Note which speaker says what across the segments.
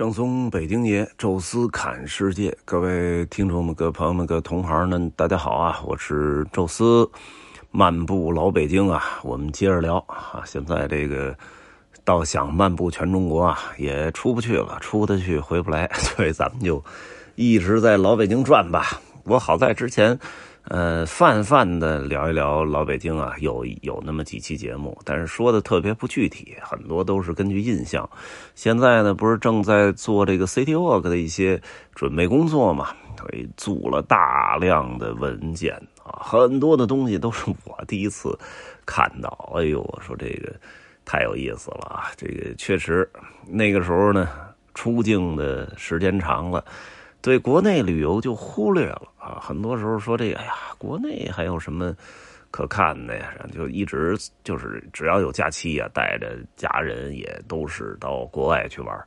Speaker 1: 正宗北京爷，宙斯侃世界，各位听众们、各位朋友们、各位同行们，大家好啊！我是宙斯，漫步老北京啊，我们接着聊啊。现在这个倒想漫步全中国啊，也出不去了，出得去回不来，所以咱们就一直在老北京转吧。我好在之前。呃，泛泛的聊一聊老北京啊，有有那么几期节目，但是说的特别不具体，很多都是根据印象。现在呢，不是正在做这个 City Walk 的一些准备工作嘛，所以组了大量的文件啊，很多的东西都是我第一次看到。哎呦，我说这个太有意思了啊！这个确实那个时候呢，出境的时间长了。对国内旅游就忽略了啊，很多时候说这个，哎呀，国内还有什么可看的呀？就一直就是只要有假期呀，带着家人也都是到国外去玩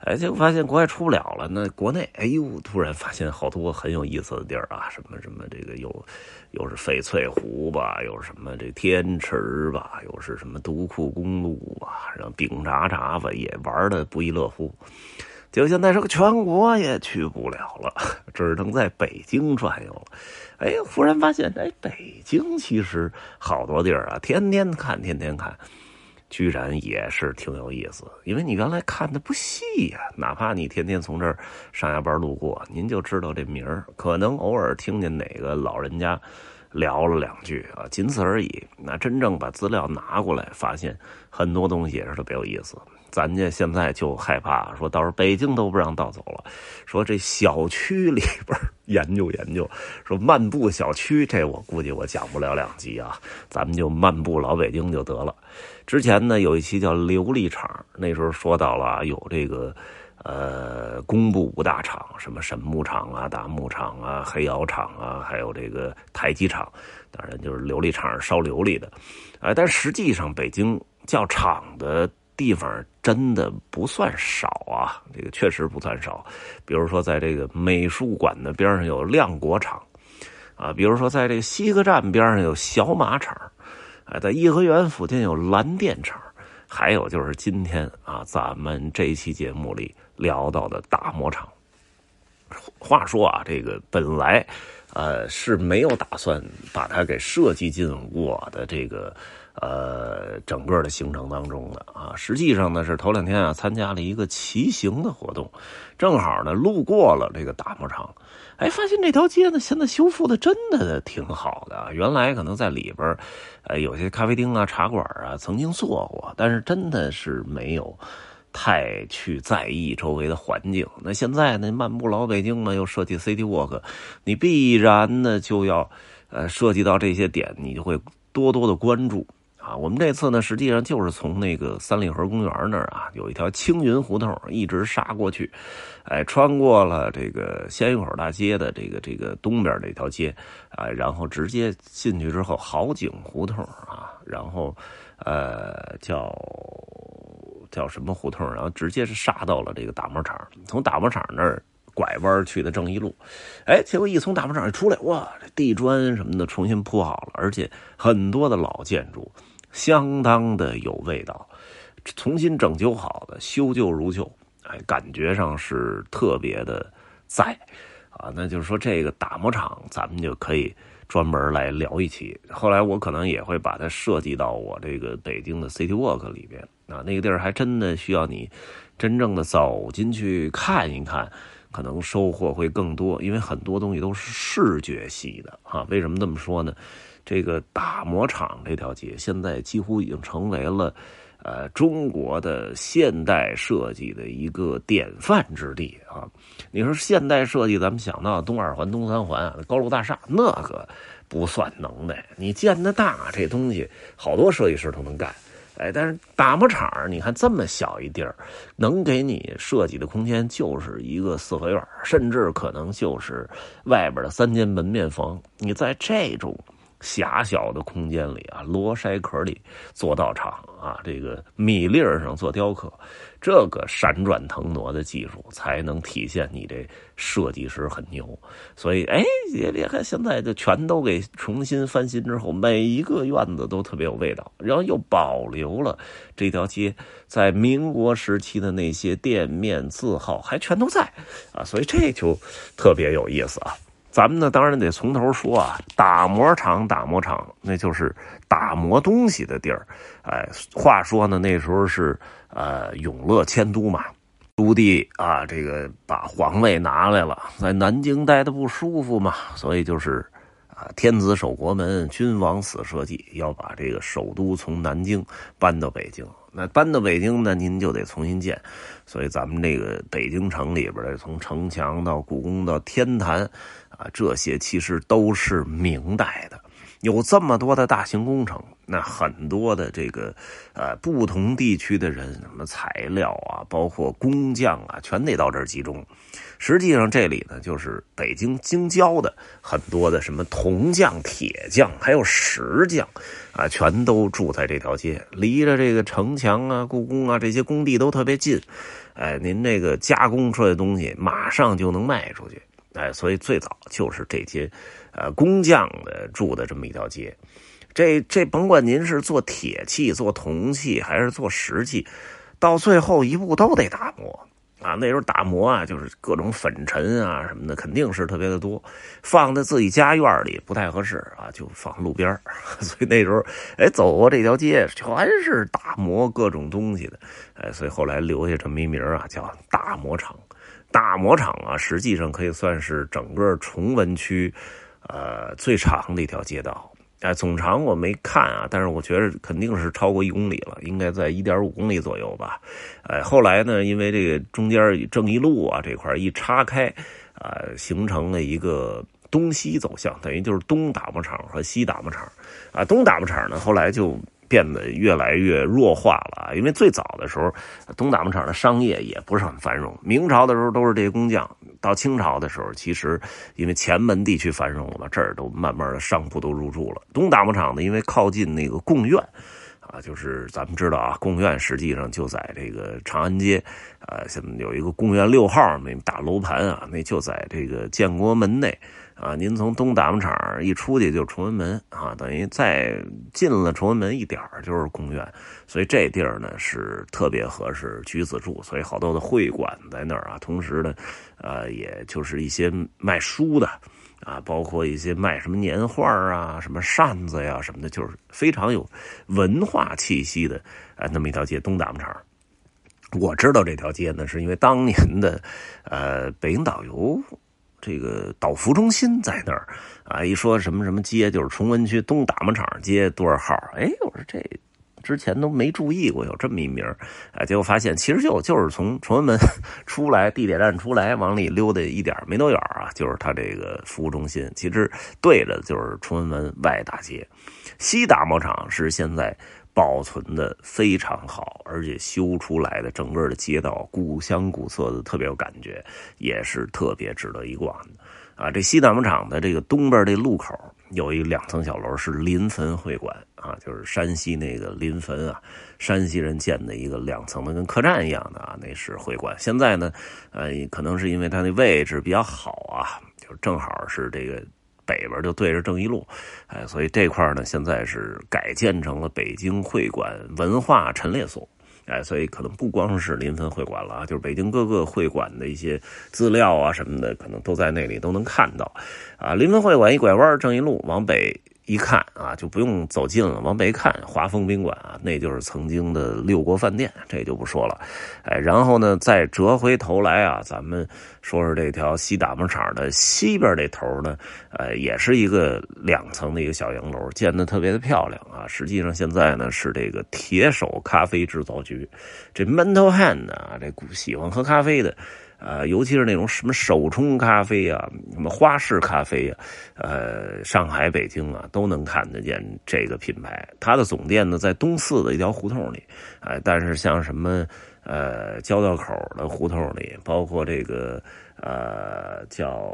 Speaker 1: 哎，结果发现国外出不了了，那国内，哎呦，突然发现好多很有意思的地儿啊，什么什么这个有，又是翡翠湖吧，又是什么这天池吧，又是什么独库公路吧，然后饼渣渣吧，也玩的不亦乐乎。就现在这个全国也去不了了，只能在北京转悠了。哎，忽然发现，哎，北京其实好多地儿啊，天天看，天天看，居然也是挺有意思。因为你原来看的不细呀，哪怕你天天从这儿上下班路过，您就知道这名儿，可能偶尔听见哪个老人家聊了两句啊，仅此而已。那真正把资料拿过来，发现很多东西也是特别有意思。咱家现在就害怕，说到时候北京都不让倒走了。说这小区里边研究研究，说漫步小区，这我估计我讲不了两集啊。咱们就漫步老北京就得了。之前呢有一期叫琉璃厂，那时候说到了有这个呃工部五大厂，什么神木厂啊、大牧厂啊、黑窑厂啊，还有这个台基厂，当然就是琉璃厂烧琉璃的。哎，但实际上北京叫厂的。地方真的不算少啊，这个确实不算少。比如说，在这个美术馆的边上有亮国厂，啊，比如说在这个西客站边上有小马厂，啊，在颐和园附近有蓝电厂，还有就是今天啊，咱们这一期节目里聊到的大磨厂。话说啊，这个本来呃是没有打算把它给设计进我的这个。呃，整个的行程当中的啊，实际上呢是头两天啊参加了一个骑行的活动，正好呢路过了这个打磨厂，哎，发现这条街呢现在修复的真的挺好的。原来可能在里边，呃，有些咖啡厅啊、茶馆啊曾经做过，但是真的是没有太去在意周围的环境。那现在呢，漫步老北京呢又设计 City Walk，你必然呢就要呃涉及到这些点，你就会多多的关注。啊，我们这次呢，实际上就是从那个三里河公园那儿啊，有一条青云胡同，一直杀过去，哎，穿过了这个鲜鱼口大街的这个这个东边这条街，啊，然后直接进去之后，好景胡同啊，然后呃叫叫什么胡同，然后直接是杀到了这个打磨厂，从打磨厂那儿拐弯去的正义路，哎，结果一从打磨厂一出来，哇，这地砖什么的重新铺好了，而且很多的老建筑。相当的有味道，重新整修好的，修旧如旧，哎，感觉上是特别的在，啊，那就是说这个打磨厂，咱们就可以专门来聊一期。后来我可能也会把它设计到我这个北京的 City Walk 里边，啊，那个地儿还真的需要你真正的走进去看一看，可能收获会更多，因为很多东西都是视觉系的，哈。为什么这么说呢？这个打磨厂这条街现在几乎已经成为了，呃，中国的现代设计的一个典范之地啊！你说现代设计，咱们想到东二环、东三环高楼大厦，那个不算能耐。你建的大这东西，好多设计师都能干，哎，但是打磨厂，你看这么小一地儿，能给你设计的空间就是一个四合院，甚至可能就是外边的三间门面房。你在这种狭小的空间里啊，螺筛壳里做道场啊，这个米粒儿上做雕刻，这个闪转腾挪的技术才能体现你这设计师很牛。所以，哎，别别看现在就全都给重新翻新之后，每一个院子都特别有味道，然后又保留了这条街在民国时期的那些店面字号还全都在啊，所以这就特别有意思啊。咱们呢，当然得从头说啊。打磨厂，打磨厂，那就是打磨东西的地儿。哎，话说呢，那时候是呃永乐迁都嘛，朱棣啊，这个把皇位拿来了，在南京待的不舒服嘛，所以就是啊，天子守国门，君王死社稷，要把这个首都从南京搬到北京。那搬到北京呢，您就得重新建。所以咱们这个北京城里边的，从城墙到故宫到天坛。这些其实都是明代的，有这么多的大型工程，那很多的这个呃不同地区的人，什么材料啊，包括工匠啊，全得到这儿集中。实际上这里呢，就是北京京郊的很多的什么铜匠、铁匠，还有石匠啊，全都住在这条街，离着这个城墙啊、故宫啊这些工地都特别近。哎，您这个加工出来的东西，马上就能卖出去。哎，所以最早就是这些，呃，工匠的住的这么一条街，这这甭管您是做铁器、做铜器还是做石器，到最后一步都得打磨啊。那时候打磨啊，就是各种粉尘啊什么的，肯定是特别的多，放在自己家院里不太合适啊，就放路边 所以那时候，哎，走过这条街全是打磨各种东西的，哎，所以后来留下这么一名啊，叫打磨厂。大磨厂啊，实际上可以算是整个崇文区，呃，最长的一条街道。哎，总长我没看啊，但是我觉得肯定是超过一公里了，应该在一点五公里左右吧。哎，后来呢，因为这个中间正义路啊这块一岔开，啊，形成了一个东西走向，等于就是东打磨厂和西打磨厂。啊，东打磨厂呢，后来就。变得越来越弱化了，因为最早的时候，东打磨厂的商业也不是很繁荣。明朝的时候都是这些工匠，到清朝的时候，其实因为前门地区繁荣了嘛，这儿都慢慢的商铺都入住了。东打磨厂呢，因为靠近那个贡院，啊，就是咱们知道啊，贡院实际上就在这个长安街，啊，现在有一个贡院六号那大楼盘啊，那就在这个建国门内。啊，您从东打磨厂一出去就崇文门啊，等于再进了崇文门一点就是宫院，所以这地儿呢是特别合适居子住，所以好多的会馆在那儿啊。同时呢，呃，也就是一些卖书的啊，包括一些卖什么年画啊、什么扇子呀什么的，就是非常有文化气息的啊，那么一条街东打磨厂。我知道这条街呢，是因为当年的呃北京导游。这个导服中心在那儿啊，一说什么什么街，就是崇文区东打磨厂街多少号？哎，我说这之前都没注意过有这么一名啊，结果发现其实就就是从崇文门 出来，地铁站出来往里溜达一点没多远啊，就是他这个服务中心，其实对着就是崇文门外大街。西打磨厂是现在。保存的非常好，而且修出来的整个的街道古香古色的，特别有感觉，也是特别值得一逛的。啊，这西大磨厂的这个东边这路口有一两层小楼，是临汾会馆啊，就是山西那个临汾啊，山西人建的一个两层的跟客栈一样的啊，那是会馆。现在呢，呃，可能是因为它那位置比较好啊，就正好是这个。北边就对着正义路，哎，所以这块呢，现在是改建成了北京会馆文化陈列所，哎，所以可能不光是临汾会馆了啊，就是北京各个会馆的一些资料啊什么的，可能都在那里都能看到，啊，临汾会馆一拐弯，正一路往北。一看啊，就不用走近了，往北看，华丰宾馆啊，那就是曾经的六国饭店，这就不说了。哎，然后呢，再折回头来啊，咱们说说这条西打磨厂的西边这头呢，呃，也是一个两层的一个小洋楼，建的特别的漂亮啊。实际上现在呢是这个铁手咖啡制造局，这 mental hand 啊，这喜欢喝咖啡的。呃，尤其是那种什么手冲咖啡啊，什么花式咖啡啊，呃，上海、北京啊，都能看得见这个品牌。它的总店呢在东四的一条胡同里，哎，但是像什么呃，交道口的胡同里，包括这个呃叫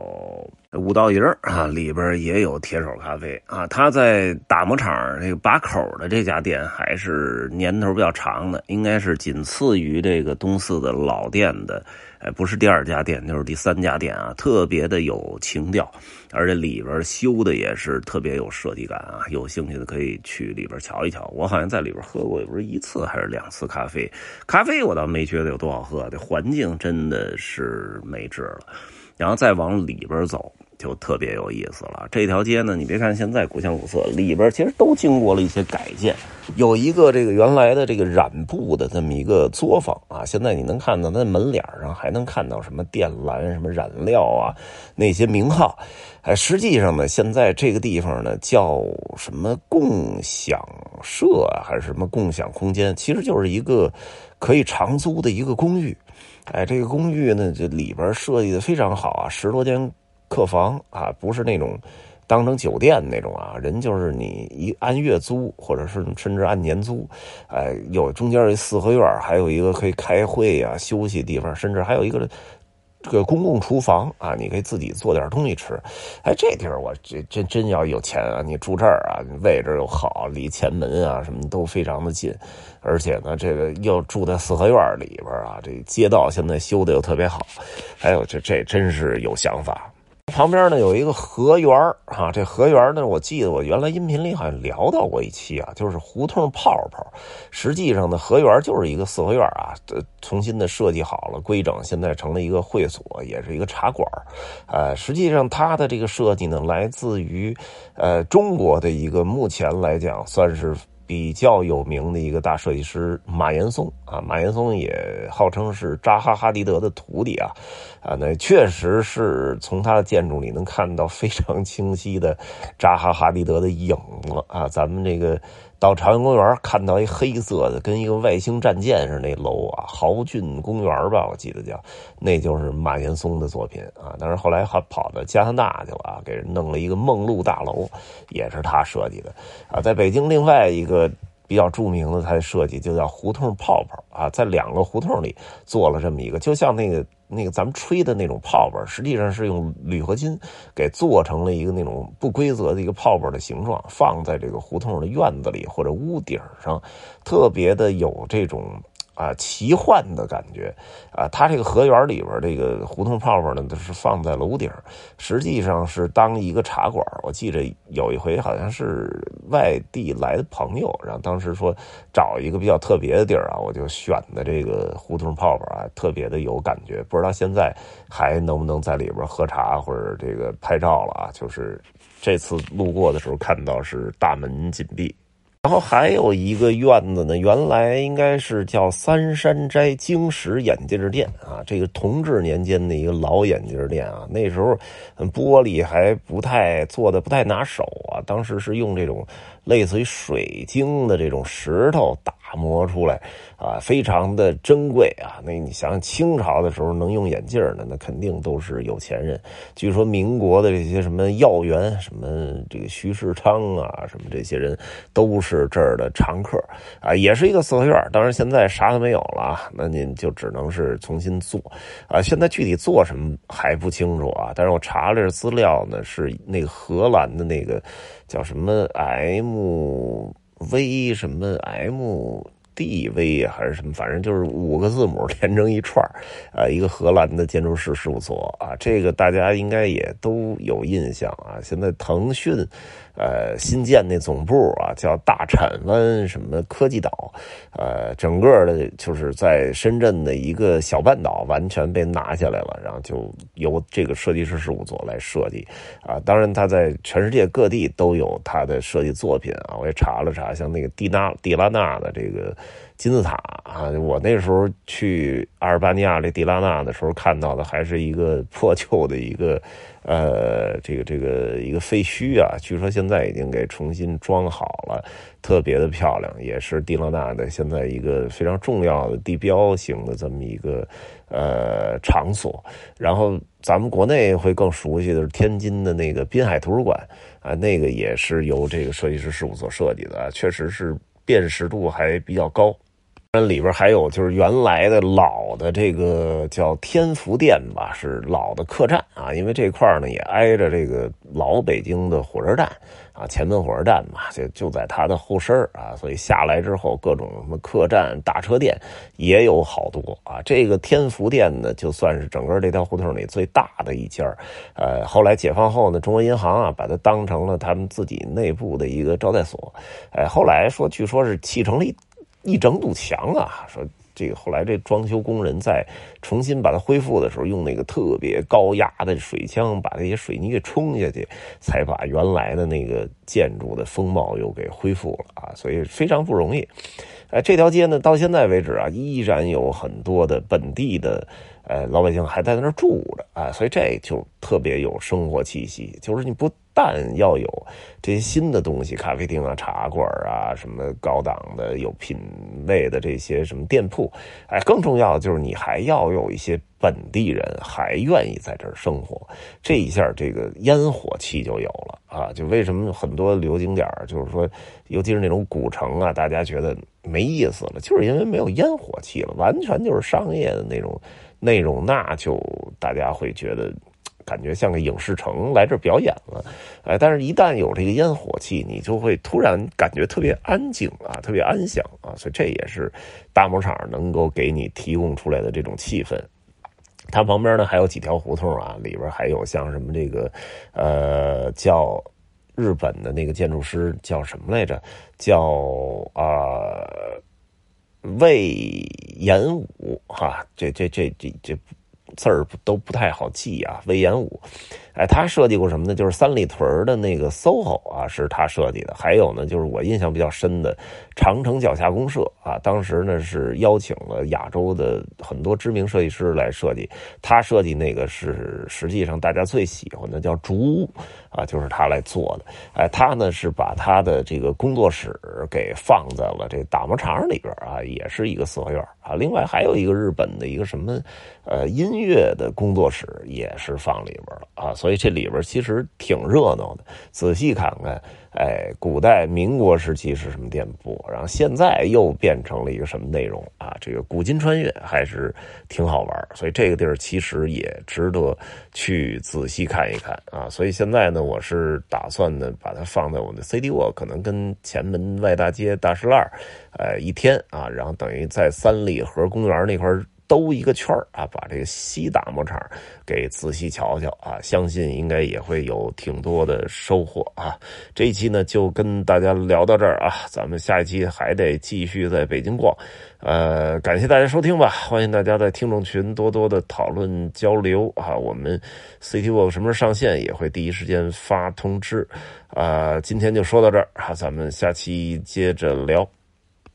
Speaker 1: 五道营啊，里边也有铁手咖啡啊。他在打磨厂这个把口的这家店还是年头比较长的，应该是仅次于这个东四的老店的。哎，不是第二家店，就是第三家店啊，特别的有情调，而且里边修的也是特别有设计感啊。有兴趣的可以去里边瞧一瞧。我好像在里边喝过，也不是一次还是两次咖啡。咖啡我倒没觉得有多好喝，这环境真的是没治了。然后再往里边走。就特别有意思了。这条街呢，你别看现在古香古色，里边其实都经过了一些改建。有一个这个原来的这个染布的这么一个作坊啊，现在你能看到那门脸上还能看到什么靛蓝、什么染料啊那些名号。哎，实际上呢，现在这个地方呢叫什么共享社啊，还是什么共享空间？其实就是一个可以长租的一个公寓。哎，这个公寓呢，这里边设计的非常好啊，十多间。客房啊，不是那种当成酒店那种啊，人就是你一按月租，或者是甚至按年租，哎，有中间一四合院，还有一个可以开会啊、休息地方，甚至还有一个这个公共厨房啊，你可以自己做点东西吃。哎，这地儿我这真真要有钱啊，你住这儿啊，位置又好，离前门啊什么都非常的近，而且呢，这个又住在四合院里边啊，这街道现在修的又特别好，哎呦这这真是有想法。旁边呢有一个河园啊，这河园呢，我记得我原来音频里好像聊到过一期啊，就是胡同泡泡。实际上呢，河园就是一个四合院啊，重新的设计好了，规整，现在成了一个会所，也是一个茶馆。呃，实际上它的这个设计呢，来自于呃中国的一个目前来讲算是。比较有名的一个大设计师马岩松啊，马岩松也号称是扎哈哈迪德的徒弟啊，啊，那确实是从他的建筑里能看到非常清晰的扎哈哈迪德的影子啊，咱们这个。到朝阳公园看到一黑色的，跟一个外星战舰似的那楼啊，豪俊公园吧，我记得叫，那就是马岩松的作品啊。但是后来还跑到加拿大去了啊，给人弄了一个梦露大楼，也是他设计的啊。在北京另外一个。比较著名的，它的设计就叫胡同泡泡啊，在两个胡同里做了这么一个，就像那个那个咱们吹的那种泡泡，实际上是用铝合金给做成了一个那种不规则的一个泡泡的形状，放在这个胡同的院子里或者屋顶上，特别的有这种。啊，奇幻的感觉，啊，它这个河园里边这个胡同泡泡呢，都是放在楼顶，实际上是当一个茶馆。我记着有一回好像是外地来的朋友，然后当时说找一个比较特别的地儿啊，我就选的这个胡同泡泡啊，特别的有感觉。不知道现在还能不能在里边喝茶或者这个拍照了啊？就是这次路过的时候看到是大门紧闭。然后还有一个院子呢，原来应该是叫三山斋晶石眼镜店啊，这个同治年间的一个老眼镜店啊，那时候玻璃还不太做的不太拿手啊，当时是用这种类似于水晶的这种石头打。磨出来啊，非常的珍贵啊。那你想想，清朝的时候能用眼镜的，那肯定都是有钱人。据说民国的这些什么要员，什么这个徐世昌啊，什么这些人都是这儿的常客啊。也是一个四合院，当然现在啥都没有了，那您就只能是重新做啊。现在具体做什么还不清楚啊。但是我查了资料呢，是那个荷兰的那个叫什么 M。V 什么 M D V 还是什么，反正就是五个字母连成一串啊，一个荷兰的建筑师事务所啊，这个大家应该也都有印象啊。现在腾讯。呃，新建那总部啊，叫大铲湾什么科技岛，呃，整个的就是在深圳的一个小半岛，完全被拿下来了，然后就由这个设计师事务所来设计，啊，当然他在全世界各地都有他的设计作品啊，我也查了查，像那个蒂娜蒂拉纳的这个。金字塔啊！我那时候去阿尔巴尼亚这迪拉纳的时候，看到的还是一个破旧的一个，呃，这个这个一个废墟啊。据说现在已经给重新装好了，特别的漂亮，也是迪拉纳的现在一个非常重要的地标性的这么一个呃场所。然后咱们国内会更熟悉的是天津的那个滨海图书馆啊，那个也是由这个设计师事务所设计的，确实是辨识度还比较高。那里边还有就是原来的老的这个叫天福店吧，是老的客栈啊，因为这块呢也挨着这个老北京的火车站啊，前门火车站嘛，就就在它的后身啊，所以下来之后各种什么客栈、大车店也有好多啊。这个天福店呢，就算是整个这条胡同里最大的一家呃，后来解放后呢，中国银行啊把它当成了他们自己内部的一个招待所，哎，后来说据说是砌成了一。一整堵墙啊！说这个后来这装修工人在重新把它恢复的时候，用那个特别高压的水枪把那些水泥给冲下去，才把原来的那个建筑的风貌又给恢复了啊！所以非常不容易。哎，这条街呢，到现在为止啊，依然有很多的本地的。呃，老百姓还在那儿住着啊，所以这就特别有生活气息。就是你不但要有这些新的东西，咖啡厅啊、茶馆啊，什么高档的、有品位的这些什么店铺，哎，更重要的就是你还要有一些本地人还愿意在这儿生活。这一下，这个烟火气就有了啊！就为什么很多旅游景点就是说，尤其是那种古城啊，大家觉得没意思了，就是因为没有烟火气了，完全就是商业的那种。内容那就大家会觉得，感觉像个影视城来这表演了，哎，但是一旦有这个烟火气，你就会突然感觉特别安静啊，特别安详啊，所以这也是大牧场能够给你提供出来的这种气氛。它旁边呢还有几条胡同啊，里边还有像什么这个，呃，叫日本的那个建筑师叫什么来着？叫啊。魏演武，哈，这这这这这字儿都不太好记啊。魏延武，哎，他设计过什么呢？就是三里屯的那个 SOHO 啊，是他设计的。还有呢，就是我印象比较深的长城脚下公社啊，当时呢是邀请了亚洲的很多知名设计师来设计，他设计那个是实际上大家最喜欢的叫竹屋。啊，就是他来做的，哎，他呢是把他的这个工作室给放在了这打磨厂里边啊，也是一个四合院啊。另外还有一个日本的一个什么，呃，音乐的工作室也是放里边了啊。所以这里边其实挺热闹的，仔细看看。哎，古代民国时期是什么店铺？然后现在又变成了一个什么内容啊？这个古今穿越还是挺好玩所以这个地儿其实也值得去仔细看一看啊。所以现在呢，我是打算呢把它放在我的 CD 沃，可能跟前门外大街大石栏呃，一天啊，然后等于在三里河公园那块兜一个圈啊，把这个西大牧场给仔细瞧瞧啊，相信应该也会有挺多的收获啊。这一期呢就跟大家聊到这儿啊，咱们下一期还得继续在北京逛。呃，感谢大家收听吧，欢迎大家在听众群多多的讨论交流啊。我们 CT Work 什么时候上线也会第一时间发通知。啊，今天就说到这儿啊，咱们下期接着聊。